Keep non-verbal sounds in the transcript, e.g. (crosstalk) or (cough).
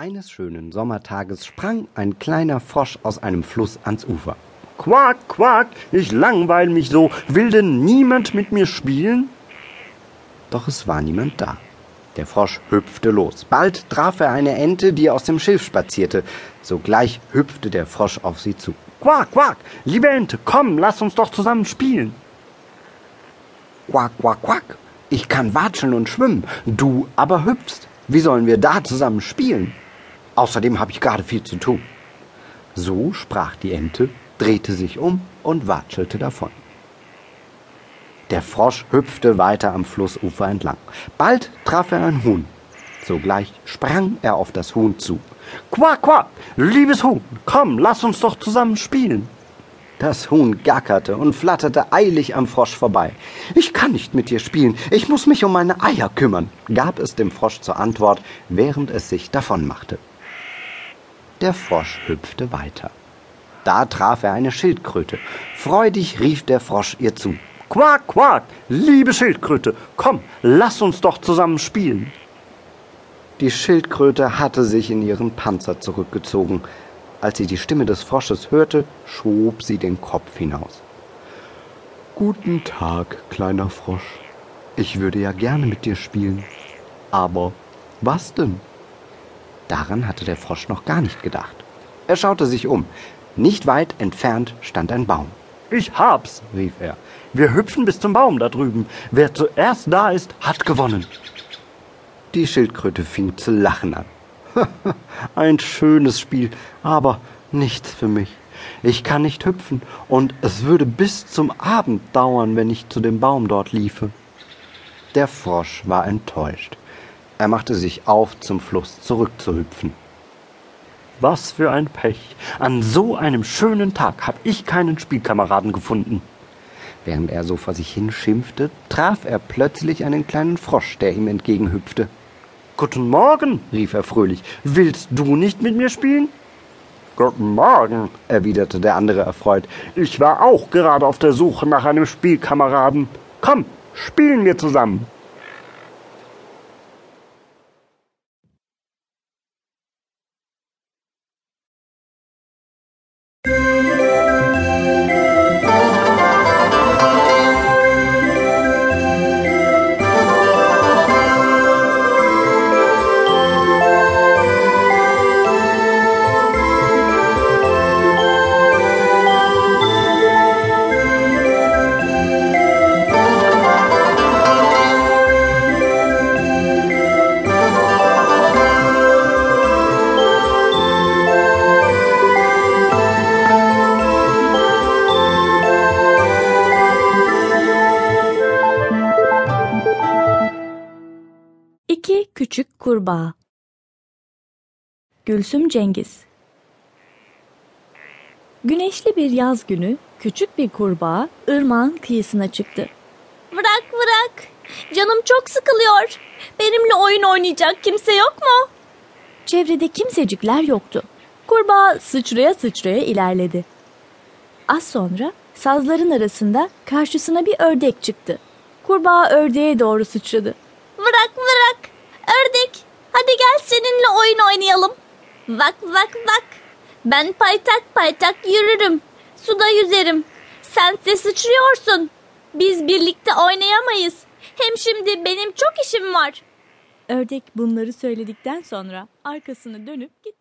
Eines schönen Sommertages sprang ein kleiner Frosch aus einem Fluss ans Ufer. Quack, quack, ich langweil mich so. Will denn niemand mit mir spielen? Doch es war niemand da. Der Frosch hüpfte los. Bald traf er eine Ente, die aus dem Schilf spazierte. Sogleich hüpfte der Frosch auf sie zu. Quack, quack, liebe Ente, komm, lass uns doch zusammen spielen. Quack, quack, quack, ich kann watscheln und schwimmen, du aber hüpfst. Wie sollen wir da zusammen spielen? Außerdem habe ich gerade viel zu tun. So sprach die Ente, drehte sich um und watschelte davon. Der Frosch hüpfte weiter am Flussufer entlang. Bald traf er ein Huhn. Sogleich sprang er auf das Huhn zu. Quack, quack, liebes Huhn, komm, lass uns doch zusammen spielen. Das Huhn gackerte und flatterte eilig am Frosch vorbei. Ich kann nicht mit dir spielen, ich muss mich um meine Eier kümmern, gab es dem Frosch zur Antwort, während es sich davonmachte. Der Frosch hüpfte weiter. Da traf er eine Schildkröte. Freudig rief der Frosch ihr zu. Quack, quack, liebe Schildkröte, komm, lass uns doch zusammen spielen. Die Schildkröte hatte sich in ihren Panzer zurückgezogen. Als sie die Stimme des Frosches hörte, schob sie den Kopf hinaus. Guten Tag, kleiner Frosch. Ich würde ja gerne mit dir spielen. Aber was denn? Daran hatte der Frosch noch gar nicht gedacht. Er schaute sich um. Nicht weit entfernt stand ein Baum. Ich hab's, rief er. Wir hüpfen bis zum Baum da drüben. Wer zuerst da ist, hat gewonnen. Die Schildkröte fing zu lachen an. (laughs) ein schönes Spiel, aber nichts für mich. Ich kann nicht hüpfen, und es würde bis zum Abend dauern, wenn ich zu dem Baum dort liefe. Der Frosch war enttäuscht. Er machte sich auf, zum Fluss zurückzuhüpfen. Was für ein Pech. An so einem schönen Tag hab ich keinen Spielkameraden gefunden. Während er so vor sich hin schimpfte, traf er plötzlich einen kleinen Frosch, der ihm entgegenhüpfte. Guten Morgen, rief er fröhlich. Willst du nicht mit mir spielen? Guten Morgen, erwiderte der andere erfreut. Ich war auch gerade auf der Suche nach einem Spielkameraden. Komm, spielen wir zusammen. Küçük Kurbağa Gülsüm Cengiz Güneşli bir yaz günü küçük bir kurbağa ırmağın kıyısına çıktı. Bırak bırak. Canım çok sıkılıyor. Benimle oyun oynayacak kimse yok mu? Çevrede kimsecikler yoktu. Kurbağa sıçraya sıçraya ilerledi. Az sonra sazların arasında karşısına bir ördek çıktı. Kurbağa ördeğe doğru sıçradı. Bırak bırak. Hadi gel seninle oyun oynayalım. Vak vak vak. Ben paytak paytak yürürüm. Suda yüzerim. Sense sıçrıyorsun. Biz birlikte oynayamayız. Hem şimdi benim çok işim var. Ördek bunları söyledikten sonra arkasını dönüp gitti.